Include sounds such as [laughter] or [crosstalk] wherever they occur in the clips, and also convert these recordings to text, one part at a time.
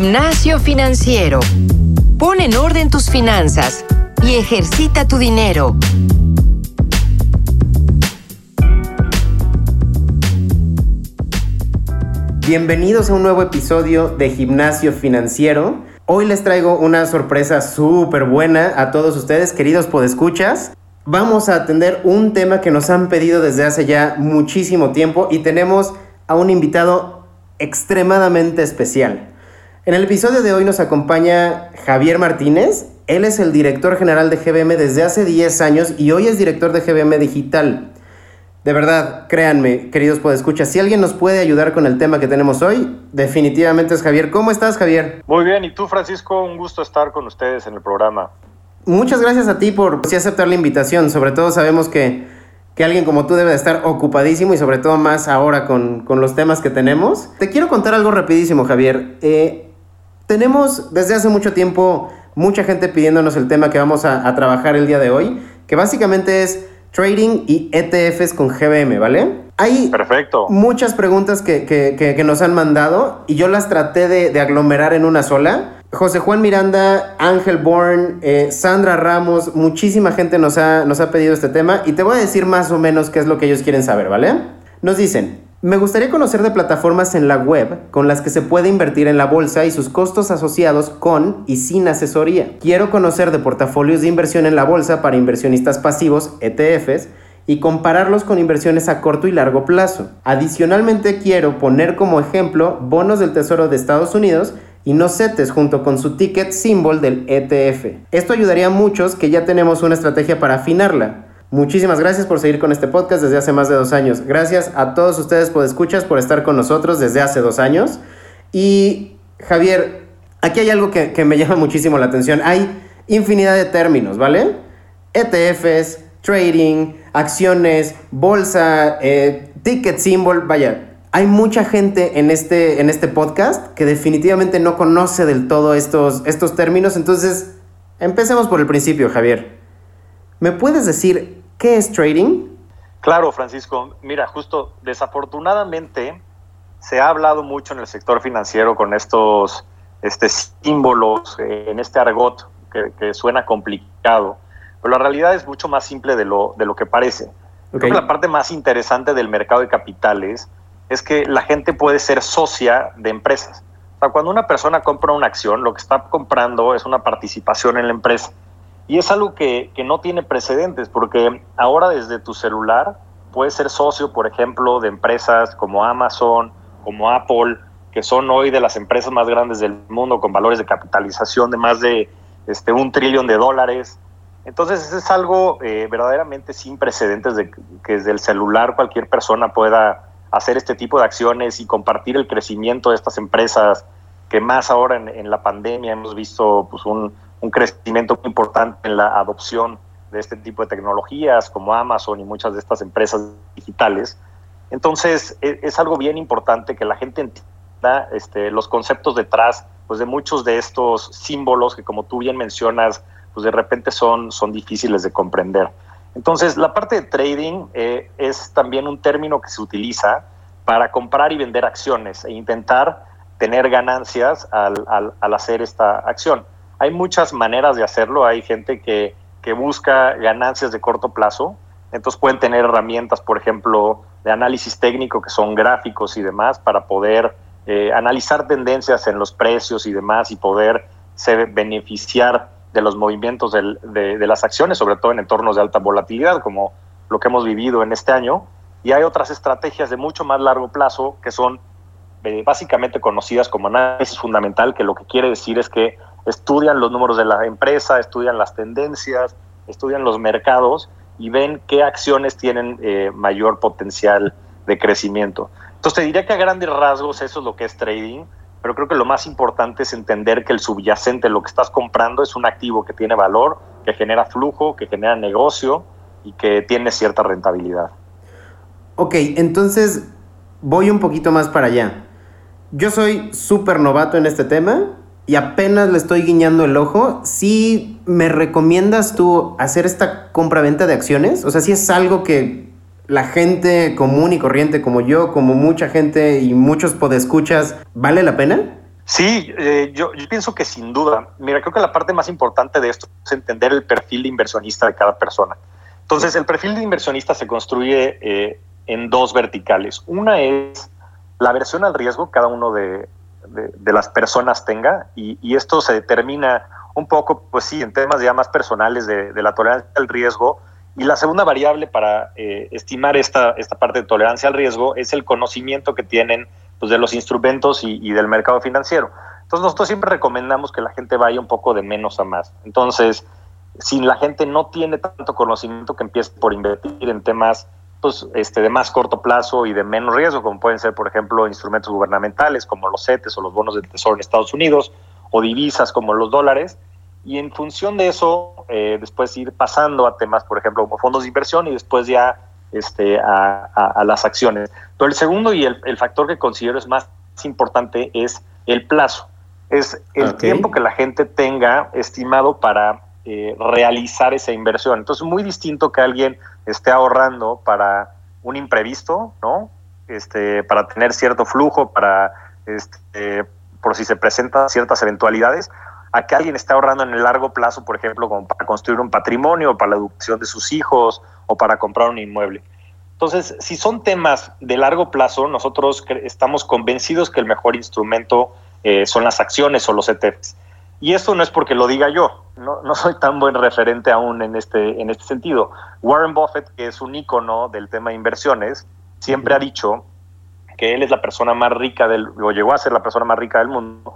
Gimnasio financiero. Pon en orden tus finanzas y ejercita tu dinero. Bienvenidos a un nuevo episodio de Gimnasio Financiero. Hoy les traigo una sorpresa súper buena a todos ustedes, queridos podescuchas. Vamos a atender un tema que nos han pedido desde hace ya muchísimo tiempo y tenemos a un invitado extremadamente especial. En el episodio de hoy nos acompaña Javier Martínez. Él es el director general de GBM desde hace 10 años y hoy es director de GBM Digital. De verdad, créanme, queridos podescuchas, si alguien nos puede ayudar con el tema que tenemos hoy, definitivamente es Javier. ¿Cómo estás, Javier? Muy bien, y tú, Francisco, un gusto estar con ustedes en el programa. Muchas gracias a ti por sí aceptar la invitación. Sobre todo sabemos que, que alguien como tú debe de estar ocupadísimo y sobre todo más ahora con, con los temas que tenemos. Te quiero contar algo rapidísimo, Javier. Eh, tenemos desde hace mucho tiempo mucha gente pidiéndonos el tema que vamos a, trabajar el día de hoy, que básicamente es trading y ETFs con GBM, ¿vale? Hay Perfecto. muchas preguntas que, nos han mandado y yo las traté de, aglomerar en una sola. José Juan Miranda, Ángel Bourne, eh, Sandra Ramos, muchísima gente nos ha, nos ha pedido este tema y te voy a decir más o menos qué es lo que ellos quieren saber, ¿vale? Nos dicen, me gustaría conocer de plataformas en la web con las que se puede invertir en la bolsa y sus costos asociados con y sin asesoría. Quiero conocer de portafolios de inversión en la bolsa para inversionistas pasivos, ETFs, y compararlos con inversiones a corto y largo plazo. Adicionalmente quiero poner como ejemplo bonos del Tesoro de Estados Unidos y no CETES junto con su ticket symbol del ETF. Esto ayudaría a muchos que ya tenemos una estrategia para afinarla. Muchísimas gracias por seguir con este podcast desde hace más de dos años. Gracias a todos ustedes por escuchas, por estar con nosotros desde hace dos años. Y Javier, aquí hay algo que, me [laughs] llama muchísimo la atención. Hay infinidad de términos, ¿vale? ETFs, trading, acciones, bolsa, eh, ticket symbol, vaya. Hay mucha gente en este, en este podcast que definitivamente no conoce del todo estos, estos términos. Entonces, empecemos por el principio, Javier. ¿Me puedes decir ¿Qué es trading? Claro, Francisco. Mira, justo desafortunadamente se ha hablado mucho en el sector financiero con estos este, símbolos, en este argot que, suena complicado, pero la realidad es mucho más simple de lo, de lo que parece. Creo que la parte más interesante del mercado de capitales es que la gente puede ser socia de empresas. O sea, cuando una persona compra una acción, lo que está comprando es una participación en la empresa. Y es algo que, no tiene precedentes, porque ahora desde tu celular puedes ser socio, por ejemplo, de empresas como Amazon, como Apple, que son hoy de las empresas más grandes del mundo con valores de capitalización de más de este, un trillón de dólares. Entonces, es algo eh, verdaderamente sin precedentes de que desde el celular cualquier persona pueda hacer este tipo de acciones y compartir el crecimiento de estas empresas que más ahora en, en la pandemia hemos visto pues, un, un crecimiento importante en la adopción de este tipo de tecnologías como Amazon y muchas de estas empresas digitales. Entonces, e, es, algo bien importante que la gente entienda este, los conceptos detrás pues, de muchos de estos símbolos que, como tú bien mencionas, pues de repente son, son difíciles de comprender. Entonces, la parte de trading eh, es también un término que se utiliza para comprar y vender acciones e intentar tener ganancias al, al hacer esta acción. Hay muchas maneras de hacerlo. Hay gente que, busca ganancias de corto plazo. Entonces pueden tener herramientas, por ejemplo, de análisis técnico, que son gráficos y demás, para poder eh, analizar tendencias en los precios y demás y poder beneficiar de los movimientos de, las acciones, sobre todo en entornos de alta volatilidad, como lo que hemos vivido en este año. Y hay otras estrategias de mucho más largo plazo que son eh, básicamente conocidas como análisis fundamental, que lo que quiere decir es que estudian los números de la empresa, estudian las tendencias, estudian los mercados y ven qué acciones tienen eh, mayor potencial de crecimiento. Entonces te diría que a grandes rasgos eso es lo que es trading, pero creo que lo más importante es entender que el subyacente, lo que estás comprando, es un activo que tiene valor, que genera flujo, que genera negocio y que tiene cierta rentabilidad. Ok, entonces voy un poquito más para allá. Yo soy súper novato en este tema y apenas le estoy guiñando el ojo, ¿sí me recomiendas tú hacer esta compra-venta de acciones? O sea, si es algo que la gente común y corriente como yo, como mucha gente y muchos podescuchas, ¿vale la pena? Sí, eh, yo, pienso que sin duda. Mira, creo que la parte más importante de esto es entender el perfil de inversionista de cada persona. Entonces, el perfil de inversionista se construye eh, en dos verticales. Una es la versión al riesgo cada uno de, las personas tenga y, esto se determina un poco, pues sí, en temas ya más personales de, la tolerancia al riesgo. Y la segunda variable para eh, estimar esta, esta parte de tolerancia al riesgo es el conocimiento que tienen pues, de los instrumentos y, del mercado financiero. Entonces nosotros siempre recomendamos que la gente vaya un poco de menos a más. Entonces, si la gente no tiene tanto conocimiento, que empiece por invertir en temas pues, este, de más corto plazo y de menos riesgo, como pueden ser, por ejemplo, instrumentos gubernamentales como los CETES o los bonos de tesoro en Estados Unidos, o divisas como los dólares, y en función de eso, eh, después ir pasando a temas, por ejemplo, como fondos de inversión y después ya este, a, las acciones. Pero el segundo y el, factor que considero es más importante es el plazo. Es el tiempo que la gente tenga estimado para eh, realizar esa inversión. Entonces, muy distinto que alguien esté ahorrando para un imprevisto, ¿no? Este, para tener cierto flujo, para este, por si se presentan ciertas eventualidades, a que alguien esté ahorrando en el largo plazo, por ejemplo, como para construir un patrimonio, para la educación de sus hijos o para comprar un inmueble. Entonces, si son temas de largo plazo, nosotros estamos convencidos que el mejor instrumento eh, son las acciones o los ETFs. Y esto no es porque lo diga yo, no, no, soy tan buen referente aún en este, en este sentido. Warren Buffett, que es un ícono del tema de inversiones, siempre ha dicho que él es la persona más rica del, o llegó a ser la persona más rica del mundo,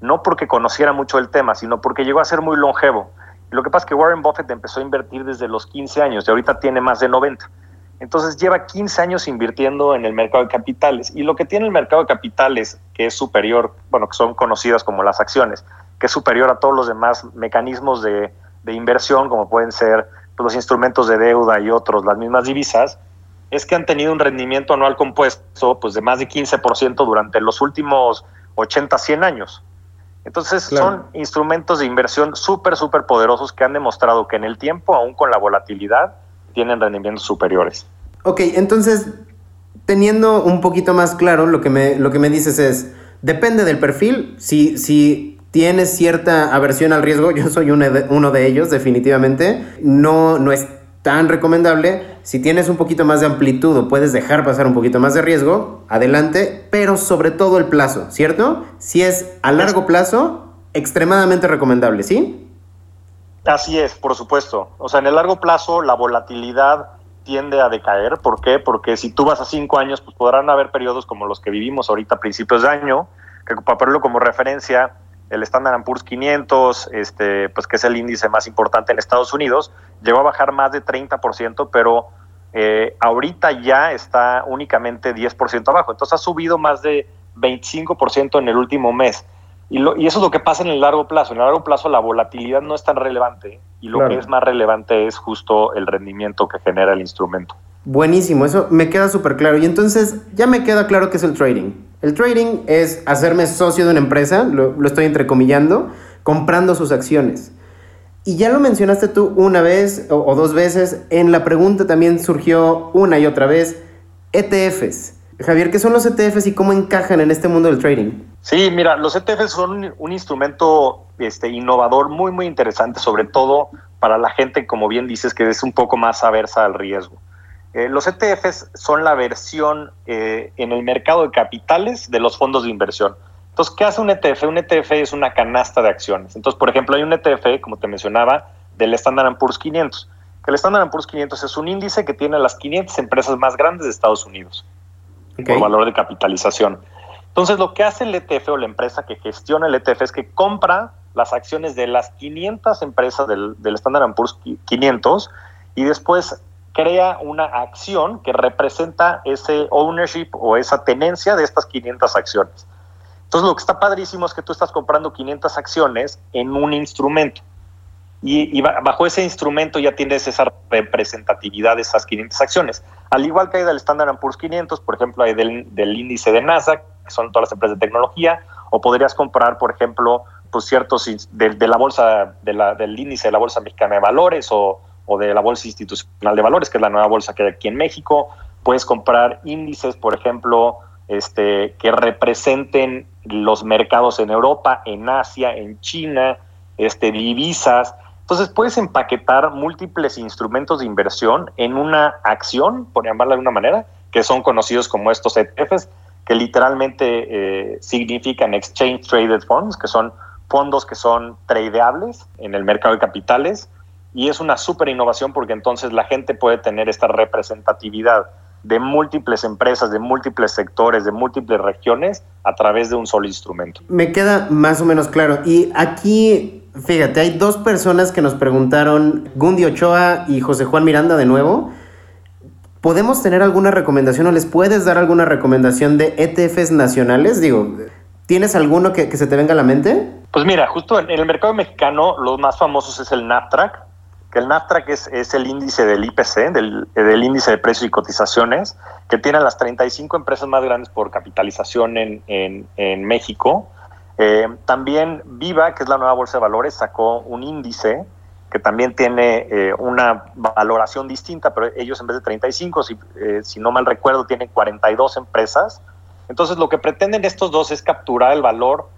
no porque conociera mucho el tema, sino porque llegó a ser muy longevo. Lo que pasa es que Warren Buffett empezó a invertir desde los 15 años y ahorita tiene más de 90. Entonces lleva 15 años invirtiendo en el mercado de capitales. Y lo que tiene el mercado de capitales, que es superior, bueno, que son conocidas como las acciones, que es superior a todos los demás mecanismos de, inversión, como pueden ser pues, los instrumentos de deuda y otros, las mismas divisas, es que han tenido un rendimiento anual compuesto pues, de más de 15% durante los últimos 80, 100 años. Entonces son instrumentos de inversión súper, súper poderosos que han demostrado que en el tiempo, aún con la volatilidad, tienen rendimientos superiores. Ok, entonces, teniendo un poquito más claro, lo que me, lo que me dices es, depende del perfil, si, si tienes cierta aversión al riesgo, [laughs] yo soy uno de, ellos definitivamente, no, no es tan recomendable. Si tienes un poquito más de amplitud o puedes dejar pasar un poquito más de riesgo, adelante, pero sobre todo el plazo, ¿cierto? Si es a largo plazo, extremadamente recomendable, ¿sí? Así es, por supuesto. O sea, en el largo plazo la volatilidad tiende a decaer. ¿Por qué? Porque si tú vas a cinco años, pues podrán haber periodos como los que vivimos ahorita a principios de año, que para ponerlo como referencia, el Standard Poor's 500, este, pues que es el índice más importante en Estados Unidos, llegó a bajar más de 30%, pero eh, ahorita ya está únicamente 10% abajo. Entonces ha subido más de 25% en el último mes. Y, y, eso es lo que pasa en el largo plazo. En el largo plazo la volatilidad no es tan relevante y lo que es más relevante es justo el rendimiento que genera el instrumento. Buenísimo, eso me queda súper claro. Y entonces ya me queda claro que es el trading. El trading es hacerme socio de una empresa, lo, estoy entrecomillando, comprando sus acciones. Y ya lo mencionaste tú una vez o, o dos veces, en la pregunta también surgió una y otra vez, ETFs. Javier, ¿qué son los ETFs y cómo encajan en este mundo del trading? Sí, mira, los ETFs son un, instrumento este, innovador muy, muy interesante, sobre todo para la gente, como bien dices, que es un poco más aversa al riesgo. Eh, los ETFs son la versión eh, en el mercado de capitales de los fondos de inversión. Entonces, ¿qué hace un ETF? Un ETF es una canasta de acciones. Entonces, por ejemplo, hay un ETF, como te mencionaba, del Standard Poor's 500. Que el Standard Poor's 500 es un índice que tiene las 500 empresas más grandes de Estados Unidos por valor de capitalización. Entonces, lo que hace el ETF o la empresa que gestiona el ETF es que compra las acciones de las 500 empresas del, del Standard Poor's 500 y después crea una acción que representa ese ownership o esa tenencia de estas 500 acciones. Entonces, lo que está padrísimo es que tú estás comprando 500 acciones en un instrumento. Y, bajo ese instrumento ya tienes esa representatividad de esas 500 acciones. Al igual que hay del Standard Poor's 500, por ejemplo, hay del, del índice de Nasdaq, que son todas las empresas de tecnología, o podrías comprar, por ejemplo, pues ciertos de, de la bolsa, de la, del índice de la Bolsa Mexicana de Valores o, o de la Bolsa Institucional de Valores, que es la nueva bolsa que hay aquí en México. Puedes comprar índices, por ejemplo, este, que representen los mercados en Europa, en Asia, en China, este, divisas. Entonces puedes empaquetar múltiples instrumentos de inversión en una acción, por llamarla de una manera, que son conocidos como estos ETFs, que literalmente eh, significan Exchange Traded Funds, que son fondos que son tradeables en el mercado de capitales. Y es una súper innovación porque entonces la gente puede tener esta representatividad de múltiples empresas, de múltiples sectores, de múltiples regiones a través de un solo instrumento. Me queda más o menos claro. Y aquí, fíjate, hay dos personas que nos preguntaron, Gundi Ochoa y José Juan Miranda de nuevo. ¿Podemos tener alguna recomendación o les puedes dar alguna recomendación de ETFs nacionales? Digo, ¿tienes alguno que, se te venga a la mente? Pues mira, justo en, el mercado mexicano los más famosos es el NAFTRAC, que el NAFTRAC es, es el índice del IPC, del, índice de precios y cotizaciones, que tiene las 35 empresas más grandes por capitalización en, México. Eh, también Viva, que es la nueva bolsa de valores, sacó un índice que también tiene eh, una valoración distinta, pero ellos en vez de 35, si, eh, si no mal recuerdo, tienen 42 empresas. Entonces lo que pretenden estos dos es capturar el valor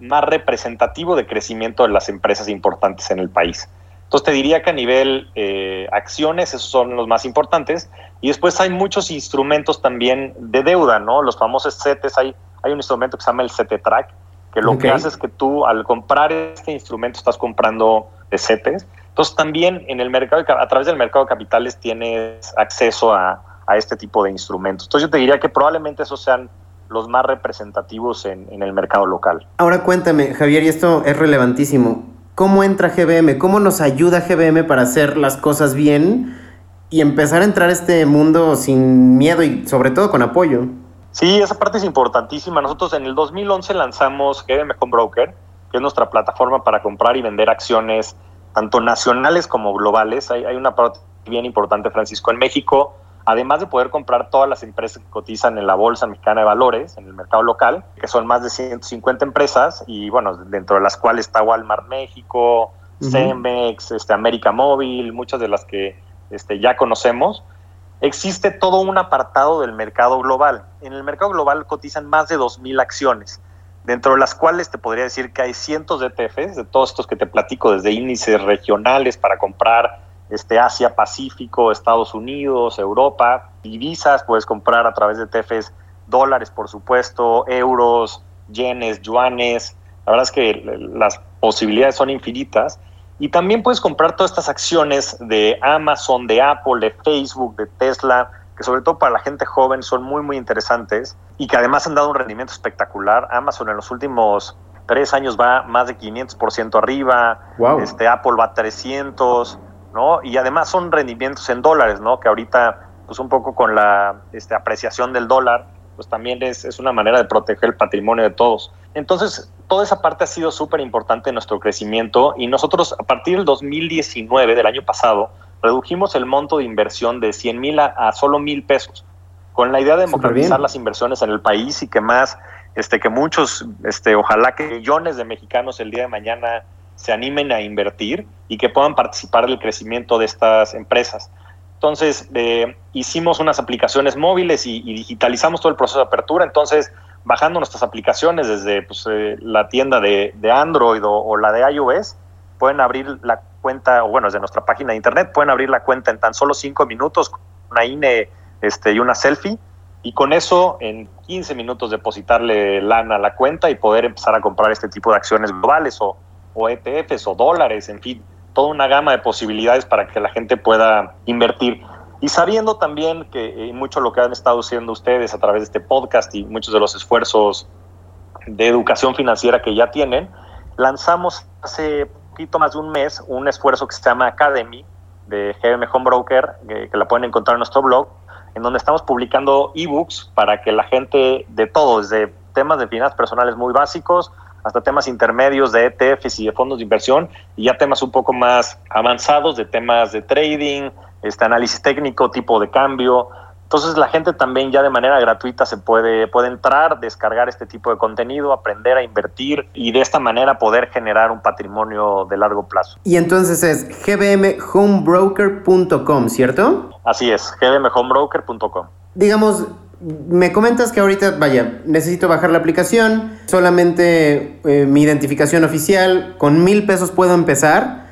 más representativo de crecimiento de las empresas importantes en el país. Entonces te diría que a nivel eh, acciones, esos son los más importantes. Y después hay muchos instrumentos también de deuda, ¿no? Los famosos CETES, hay, hay un instrumento que se llama el CETETRAC, que lo que hace es que tú al comprar este instrumento estás comprando CETES. Entonces también en el mercado, a través del mercado de capitales tienes acceso a, a este tipo de instrumentos. Entonces yo te diría que probablemente esos sean los más representativos en, en el mercado local. Ahora cuéntame, Javier, y esto es relevantísimo cómo entra GBM, cómo nos ayuda GBM para hacer las cosas bien y empezar a entrar a este mundo sin miedo y sobre todo con apoyo. Sí, esa parte es importantísima. Nosotros en el 2011 lanzamos GBM Home Broker, que es nuestra plataforma para comprar y vender acciones tanto nacionales como globales. Hay, hay una parte bien importante, Francisco. En México además de poder comprar todas las empresas que cotizan en la Bolsa Mexicana de Valores, en el mercado local, que son más de 150 empresas, y bueno, dentro de las cuales está Walmart México, Cemex, este, América Móvil, muchas de las que este, ya conocemos, existe todo un apartado del mercado global. En el mercado global cotizan más de 2.000 acciones, dentro de las cuales te podría decir que hay cientos de ETFs, de todos estos que te platico, desde índices regionales para comprar este, Asia, Pacífico, Estados Unidos, Europa, divisas, puedes comprar a través de TFs dólares, por supuesto, euros, yenes, yuanes. La verdad es que las posibilidades son infinitas. Y también puedes comprar todas estas acciones de Amazon, de Apple, de Facebook, de Tesla, que sobre todo para la gente joven son muy, muy interesantes y que además han dado un rendimiento espectacular. Amazon en los últimos tres años va más de 500% arriba, este, Apple va a 300%. ¿No? Y además son rendimientos en dólares, ¿no? Que ahorita, pues un poco con la este, apreciación del dólar, pues también es, es una manera de proteger el patrimonio de todos. Entonces, toda esa parte ha sido súper importante en nuestro crecimiento y nosotros a partir del 2019, del año pasado, redujimos el monto de inversión de 100 mil a, solo mil pesos, con la idea de democratizar las inversiones en el país y que más, este, que muchos, este, ojalá que millones de mexicanos el día de mañana se animen a invertir y que puedan participar del crecimiento de estas empresas. Entonces, eh, hicimos unas aplicaciones móviles y, digitalizamos todo el proceso de apertura. Entonces, bajando nuestras aplicaciones desde pues, eh, la tienda de, Android o, la de iOS, pueden abrir la cuenta, o bueno, desde nuestra página de internet, pueden abrir la cuenta en tan solo cinco minutos con una INE este, y una selfie. Y con eso, en 15 minutos, depositarle lana a la cuenta y poder empezar a comprar este tipo de acciones globales o, o ETFs o dólares, en fin, toda una gama de posibilidades para que la gente pueda invertir. Y sabiendo también que eh, mucho lo que han estado haciendo ustedes a través de este podcast y muchos de los esfuerzos de educación financiera que ya tienen, lanzamos hace poquito más de un mes un esfuerzo que se llama Academy de GM Home Broker, que, que la pueden encontrar en nuestro blog, en donde estamos publicando ebooks para que la gente de todo, desde temas de finanzas personales muy básicos, hasta temas intermedios de ETFs y de fondos de inversión, y ya temas un poco más avanzados de temas de trading, este análisis técnico, tipo de cambio. Entonces la gente también ya de manera gratuita se puede, puede entrar, descargar este tipo de contenido, aprender a invertir y de esta manera poder generar un patrimonio de largo plazo. Y entonces es gbmhomebroker.com, ¿cierto? Así es, gbmhomebroker.com. Digamos, me comentas que ahorita, vaya, necesito bajar la aplicación, solamente eh, mi identificación oficial, con mil pesos puedo empezar.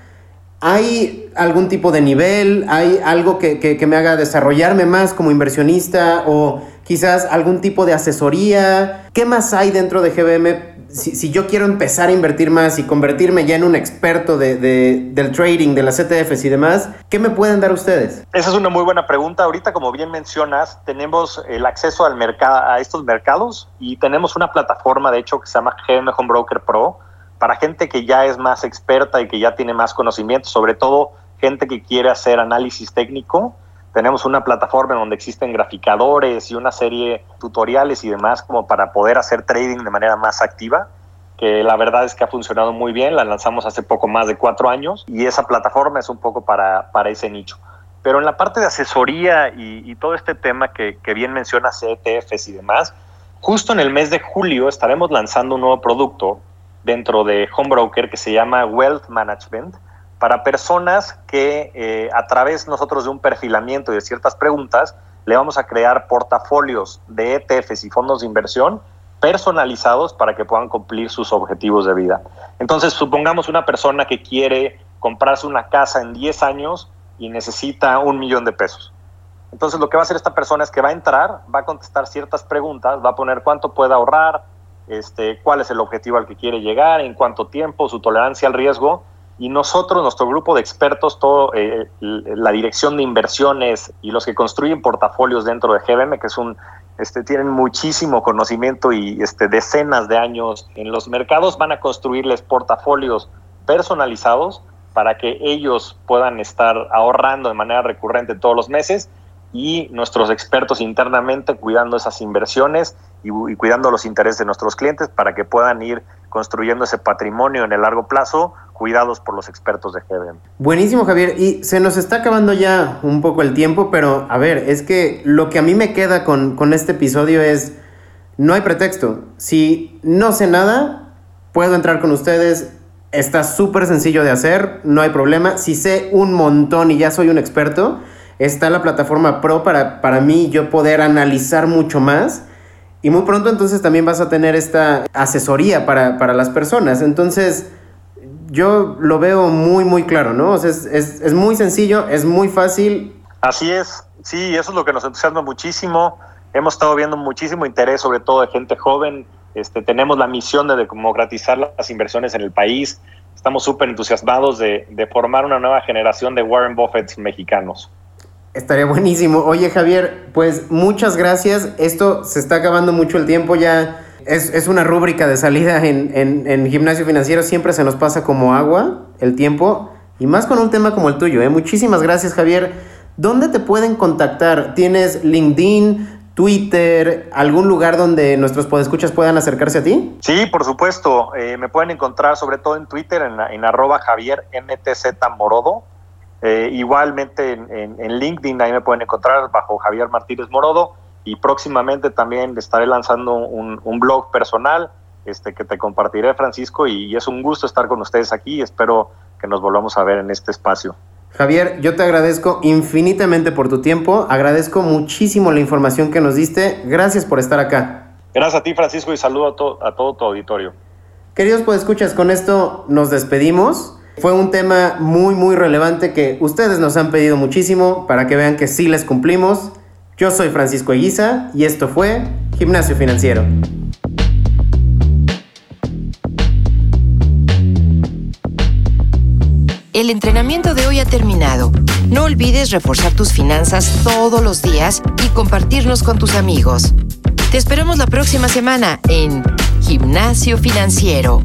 ¿Hay algún tipo de nivel? ¿Hay algo que, que, que me haga desarrollarme más como inversionista? ¿O quizás algún tipo de asesoría? ¿Qué más hay dentro de GBM si, yo quiero empezar a invertir más y convertirme ya en un experto de, del trading, de las ETFs y demás, ¿qué me pueden dar ustedes? Esa es una muy buena pregunta. Ahorita, como bien mencionas, tenemos el acceso al mercado, a estos mercados y tenemos una plataforma, de hecho, que se llama GM Home Broker Pro, para gente que ya es más experta y que ya tiene más conocimiento, sobre todo gente que quiere hacer análisis técnico tenemos una plataforma donde existen graficadores y una serie de tutoriales y demás como para poder hacer trading de manera más activa, que la verdad es que ha funcionado muy bien, la lanzamos hace poco más de cuatro años y esa plataforma es un poco para, para ese nicho. Pero en la parte de asesoría y, todo este tema que, bien menciona CETFs y demás, justo en el mes de julio estaremos lanzando un nuevo producto dentro de Home Broker que se llama Wealth Management, para personas que eh, a través nosotros de un perfilamiento y de ciertas preguntas le vamos a crear portafolios de ETFs y fondos de inversión personalizados para que puedan cumplir sus objetivos de vida. Entonces, supongamos una persona que quiere comprarse una casa en 10 años y necesita un millón de pesos. Entonces, lo que va a hacer esta persona es que va a entrar, va a contestar ciertas preguntas, va a poner cuánto puede ahorrar, este, cuál es el objetivo al que quiere llegar, en cuánto tiempo, su tolerancia al riesgo, y nosotros, nuestro grupo de expertos, todo, eh, la dirección de inversiones y los que construyen portafolios dentro de GBM, que es un, este, tienen muchísimo conocimiento y este, decenas de años en los mercados, van a construirles portafolios personalizados para que ellos puedan estar ahorrando de manera recurrente todos los meses y nuestros expertos internamente cuidando esas inversiones y, cuidando los intereses de nuestros clientes para que puedan ir construyendo ese patrimonio en el largo plazo cuidados por los expertos de GBM. Buenísimo, Javier. Y se nos está acabando ya un poco el tiempo, pero a ver, es que lo que a mí me queda con, con este episodio es, no hay pretexto. Si no sé nada, puedo entrar con ustedes. Está súper sencillo de hacer, no hay problema. Si sé un montón y ya soy un experto, está la plataforma Pro para, para mí yo poder analizar mucho más. Y muy pronto entonces también vas a tener esta asesoría para, para las personas. Entonces, yo lo veo muy, muy claro, ¿no? O sea, es, es, es, muy sencillo, es muy fácil. Así es, sí, eso es lo que nos entusiasma muchísimo. Hemos estado viendo muchísimo interés, sobre todo de gente joven. Este, tenemos la misión de democratizar las inversiones en el país. Estamos súper entusiasmados de, de formar una nueva generación de Warren Buffett mexicanos. Estaría buenísimo. Oye, Javier, pues muchas gracias. Esto se está acabando mucho el tiempo ya es, una rúbrica de salida en, gimnasio financiero. Siempre se nos pasa como agua el tiempo. Y más con un tema como el tuyo. ¿eh? Muchísimas gracias, Javier. ¿Dónde te pueden contactar? ¿Tienes LinkedIn, Twitter, algún lugar donde nuestros podescuchas puedan acercarse a ti? Sí, por supuesto. Eh, me pueden encontrar sobre todo en Twitter, en, en arroba Javier MTZ Morodo. Eh, igualmente en, en, LinkedIn, ahí me pueden encontrar bajo Javier Martínez Morodo y próximamente también estaré lanzando un, blog personal este, que te compartiré, Francisco, y, es un gusto estar con ustedes aquí. Espero que nos volvamos a ver en este espacio. Javier, yo te agradezco infinitamente por tu tiempo, agradezco muchísimo la información que nos diste, gracias por estar acá. Gracias a ti, Francisco, y saludo a, a todo tu auditorio. Queridos pues escuchas, con esto nos despedimos. Fue un tema muy muy relevante que ustedes nos han pedido muchísimo para que vean que sí les cumplimos. Yo soy Francisco Eguiza y esto fue Gimnasio Financiero. El entrenamiento de hoy ha terminado. No olvides reforzar tus finanzas todos los días y compartirnos con tus amigos. Te esperamos la próxima semana en Gimnasio Financiero.